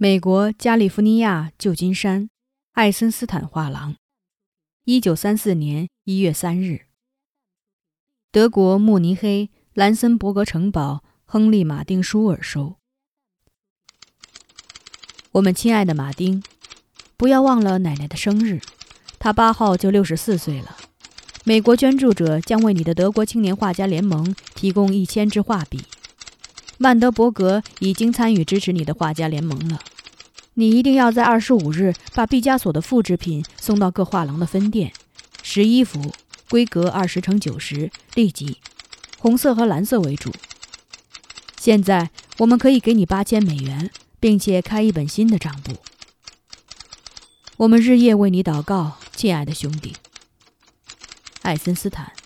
美国加利福尼亚旧金山爱森斯坦画廊，一九三四年一月三日。德国慕尼黑兰森伯格城堡亨利·马丁·舒尔收。我们亲爱的马丁，不要忘了奶奶的生日，她八号就六十四岁了。美国捐助者将为你的德国青年画家联盟提供一千支画笔。曼德伯格已经参与支持你的画家联盟了。你一定要在二十五日把毕加索的复制品送到各画廊的分店，十一幅，规格二十乘九十，立即，红色和蓝色为主。现在我们可以给你八千美元，并且开一本新的账簿。我们日夜为你祷告，亲爱的兄弟，爱森斯坦。